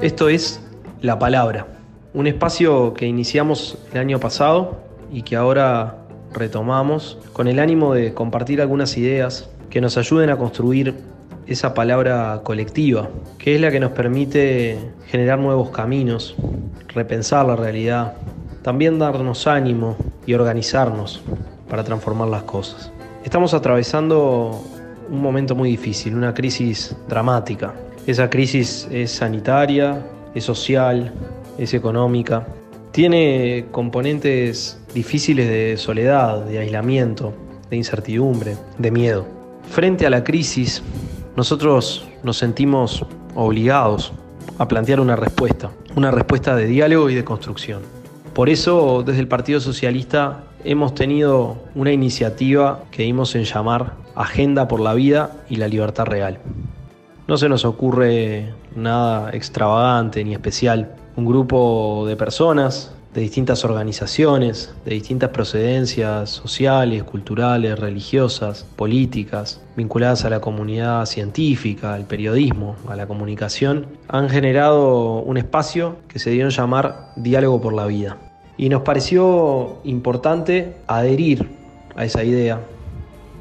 Esto es La Palabra, un espacio que iniciamos el año pasado y que ahora retomamos con el ánimo de compartir algunas ideas que nos ayuden a construir esa palabra colectiva, que es la que nos permite generar nuevos caminos, repensar la realidad, también darnos ánimo y organizarnos para transformar las cosas. Estamos atravesando un momento muy difícil, una crisis dramática. Esa crisis es sanitaria, es social, es económica. Tiene componentes difíciles de soledad, de aislamiento, de incertidumbre, de miedo. Frente a la crisis, nosotros nos sentimos obligados a plantear una respuesta, una respuesta de diálogo y de construcción. Por eso, desde el Partido Socialista hemos tenido una iniciativa que dimos en llamar Agenda por la Vida y la Libertad Real. No se nos ocurre nada extravagante ni especial. Un grupo de personas de distintas organizaciones, de distintas procedencias sociales, culturales, religiosas, políticas, vinculadas a la comunidad científica, al periodismo, a la comunicación, han generado un espacio que se dio en llamar Diálogo por la Vida. Y nos pareció importante adherir a esa idea,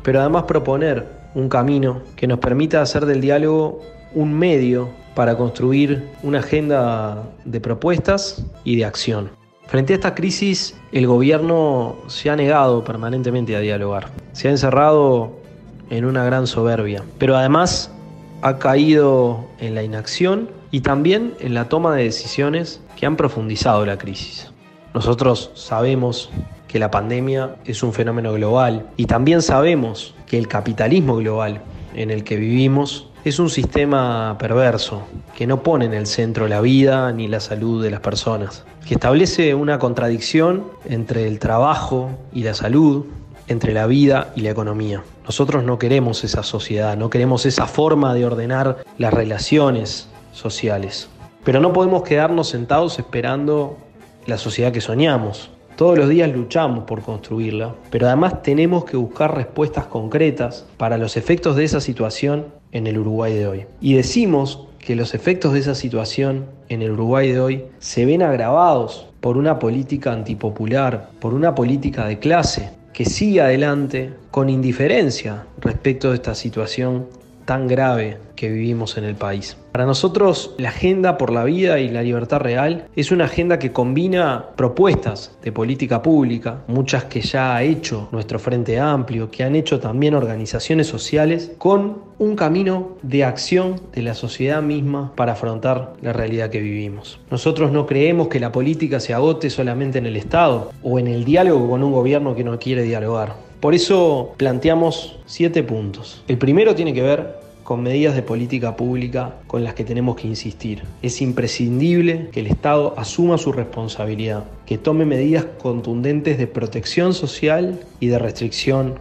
pero además proponer un camino que nos permita hacer del diálogo un medio para construir una agenda de propuestas y de acción. Frente a esta crisis, el gobierno se ha negado permanentemente a dialogar. Se ha encerrado en una gran soberbia, pero además ha caído en la inacción y también en la toma de decisiones que han profundizado la crisis. Nosotros sabemos que la pandemia es un fenómeno global y también sabemos que el capitalismo global en el que vivimos es un sistema perverso que no pone en el centro la vida ni la salud de las personas, que establece una contradicción entre el trabajo y la salud, entre la vida y la economía. Nosotros no queremos esa sociedad, no queremos esa forma de ordenar las relaciones sociales. Pero no podemos quedarnos sentados esperando la sociedad que soñamos. Todos los días luchamos por construirla, pero además tenemos que buscar respuestas concretas para los efectos de esa situación en el Uruguay de hoy. Y decimos que los efectos de esa situación en el Uruguay de hoy se ven agravados por una política antipopular, por una política de clase que sigue adelante con indiferencia respecto de esta situación tan grave que vivimos en el país. Para nosotros, la agenda por la vida y la libertad real es una agenda que combina propuestas de política pública, muchas que ya ha hecho nuestro Frente Amplio, que han hecho también organizaciones sociales, con un camino de acción de la sociedad misma para afrontar la realidad que vivimos. Nosotros no creemos que la política se agote solamente en el Estado o en el diálogo con un gobierno que no quiere dialogar. Por eso planteamos siete puntos. El primero tiene que ver con medidas de política pública con las que tenemos que insistir. Es imprescindible que el Estado asuma su responsabilidad, que tome medidas contundentes de protección social y de restricción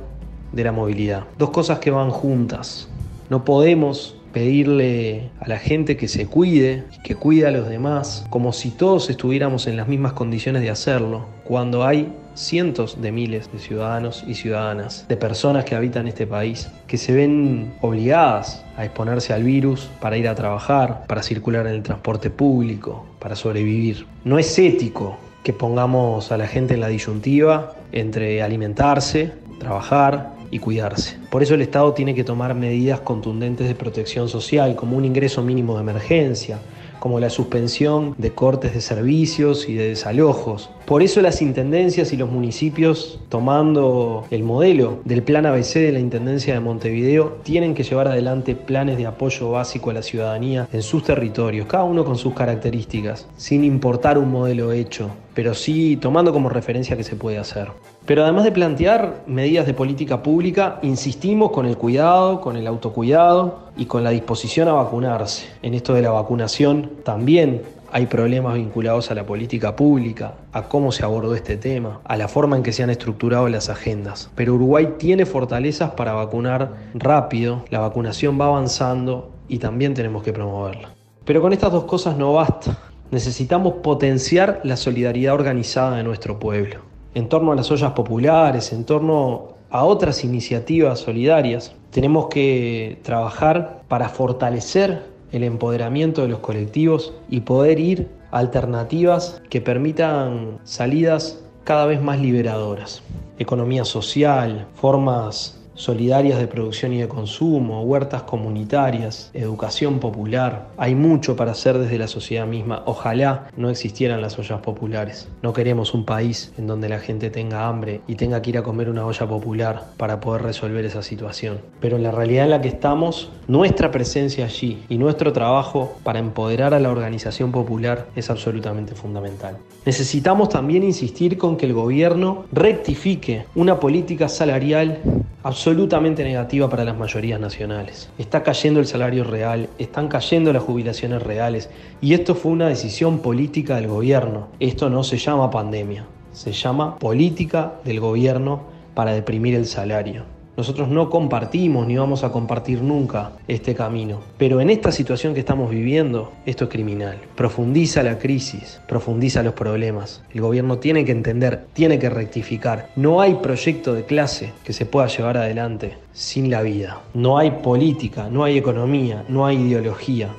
de la movilidad. Dos cosas que van juntas. No podemos pedirle a la gente que se cuide y que cuide a los demás como si todos estuviéramos en las mismas condiciones de hacerlo, cuando hay cientos de miles de ciudadanos y ciudadanas, de personas que habitan este país, que se ven obligadas a exponerse al virus para ir a trabajar, para circular en el transporte público, para sobrevivir. No es ético que pongamos a la gente en la disyuntiva entre alimentarse, trabajar y cuidarse. Por eso el Estado tiene que tomar medidas contundentes de protección social, como un ingreso mínimo de emergencia, como la suspensión de cortes de servicios y de desalojos. Por eso las intendencias y los municipios, tomando el modelo del plan ABC de la Intendencia de Montevideo, tienen que llevar adelante planes de apoyo básico a la ciudadanía en sus territorios, cada uno con sus características, sin importar un modelo hecho, pero sí tomando como referencia que se puede hacer. Pero además de plantear medidas de política pública, insistimos con el cuidado, con el autocuidado y con la disposición a vacunarse. En esto de la vacunación también hay problemas vinculados a la política pública, a cómo se abordó este tema, a la forma en que se han estructurado las agendas. Pero Uruguay tiene fortalezas para vacunar rápido, la vacunación va avanzando y también tenemos que promoverla. Pero con estas dos cosas no basta. Necesitamos potenciar la solidaridad organizada de nuestro pueblo en torno a las ollas populares, en torno a otras iniciativas solidarias. Tenemos que trabajar para fortalecer el empoderamiento de los colectivos y poder ir a alternativas que permitan salidas cada vez más liberadoras. Economía social, formas solidarias de producción y de consumo, huertas comunitarias, educación popular. Hay mucho para hacer desde la sociedad misma. Ojalá no existieran las ollas populares. No queremos un país en donde la gente tenga hambre y tenga que ir a comer una olla popular para poder resolver esa situación. Pero en la realidad en la que estamos, nuestra presencia allí y nuestro trabajo para empoderar a la organización popular es absolutamente fundamental. Necesitamos también insistir con que el gobierno rectifique una política salarial absolutamente negativa para las mayorías nacionales. Está cayendo el salario real, están cayendo las jubilaciones reales y esto fue una decisión política del gobierno. Esto no se llama pandemia, se llama política del gobierno para deprimir el salario. Nosotros no compartimos ni vamos a compartir nunca este camino. Pero en esta situación que estamos viviendo, esto es criminal. Profundiza la crisis, profundiza los problemas. El gobierno tiene que entender, tiene que rectificar. No hay proyecto de clase que se pueda llevar adelante sin la vida. No hay política, no hay economía, no hay ideología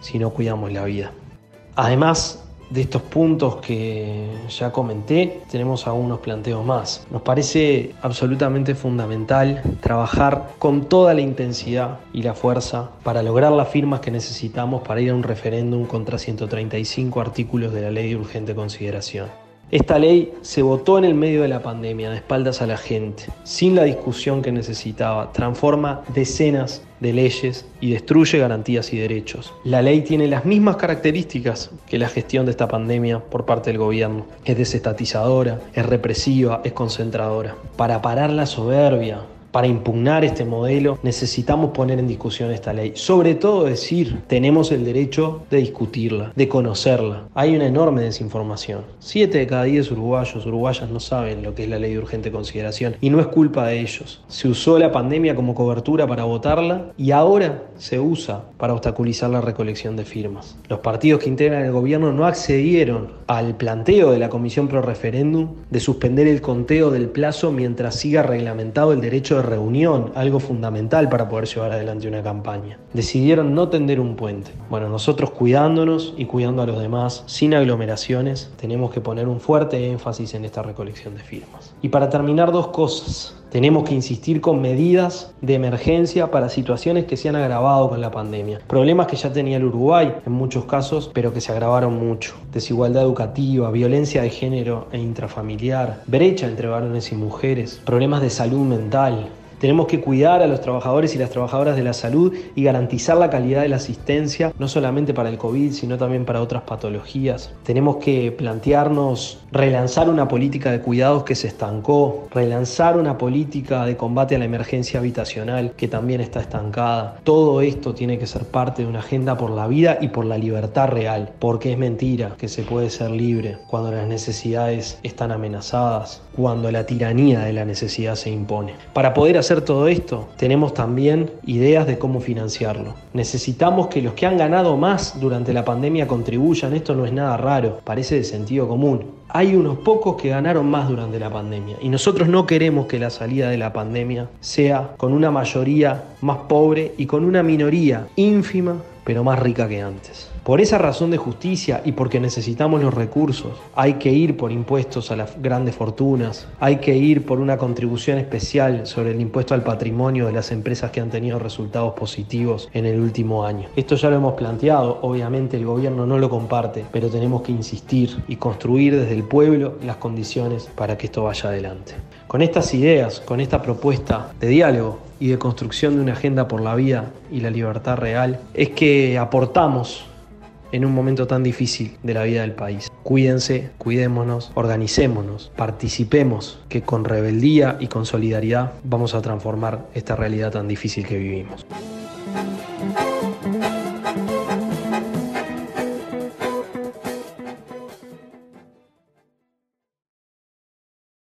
si no cuidamos la vida. Además, de estos puntos que ya comenté, tenemos algunos planteos más. Nos parece absolutamente fundamental trabajar con toda la intensidad y la fuerza para lograr las firmas que necesitamos para ir a un referéndum contra 135 artículos de la ley de urgente consideración. Esta ley se votó en el medio de la pandemia, de espaldas a la gente, sin la discusión que necesitaba. Transforma decenas de leyes y destruye garantías y derechos. La ley tiene las mismas características que la gestión de esta pandemia por parte del gobierno. Es desestatizadora, es represiva, es concentradora. Para parar la soberbia, para impugnar este modelo necesitamos poner en discusión esta ley. Sobre todo decir, tenemos el derecho de discutirla, de conocerla. Hay una enorme desinformación. Siete de cada diez uruguayos, uruguayas no saben lo que es la ley de urgente consideración y no es culpa de ellos. Se usó la pandemia como cobertura para votarla y ahora se usa para obstaculizar la recolección de firmas. Los partidos que integran el gobierno no accedieron al planteo de la Comisión Pro Referéndum de suspender el conteo del plazo mientras siga reglamentado el derecho de reunión, algo fundamental para poder llevar adelante una campaña. Decidieron no tender un puente. Bueno, nosotros cuidándonos y cuidando a los demás, sin aglomeraciones, tenemos que poner un fuerte énfasis en esta recolección de firmas. Y para terminar, dos cosas. Tenemos que insistir con medidas de emergencia para situaciones que se han agravado con la pandemia. Problemas que ya tenía el Uruguay en muchos casos, pero que se agravaron mucho. Desigualdad educativa, violencia de género e intrafamiliar, brecha entre varones y mujeres, problemas de salud mental, tenemos que cuidar a los trabajadores y las trabajadoras de la salud y garantizar la calidad de la asistencia, no solamente para el COVID, sino también para otras patologías. Tenemos que plantearnos relanzar una política de cuidados que se estancó, relanzar una política de combate a la emergencia habitacional que también está estancada. Todo esto tiene que ser parte de una agenda por la vida y por la libertad real, porque es mentira que se puede ser libre cuando las necesidades están amenazadas, cuando la tiranía de la necesidad se impone. Para poder todo esto, tenemos también ideas de cómo financiarlo. Necesitamos que los que han ganado más durante la pandemia contribuyan, esto no es nada raro, parece de sentido común. Hay unos pocos que ganaron más durante la pandemia y nosotros no queremos que la salida de la pandemia sea con una mayoría más pobre y con una minoría ínfima pero más rica que antes. Por esa razón de justicia y porque necesitamos los recursos, hay que ir por impuestos a las grandes fortunas, hay que ir por una contribución especial sobre el impuesto al patrimonio de las empresas que han tenido resultados positivos en el último año. Esto ya lo hemos planteado, obviamente el gobierno no lo comparte, pero tenemos que insistir y construir desde el pueblo las condiciones para que esto vaya adelante. Con estas ideas, con esta propuesta de diálogo y de construcción de una agenda por la vida y la libertad real, es que aportamos en un momento tan difícil de la vida del país. Cuídense, cuidémonos, organicémonos, participemos, que con rebeldía y con solidaridad vamos a transformar esta realidad tan difícil que vivimos.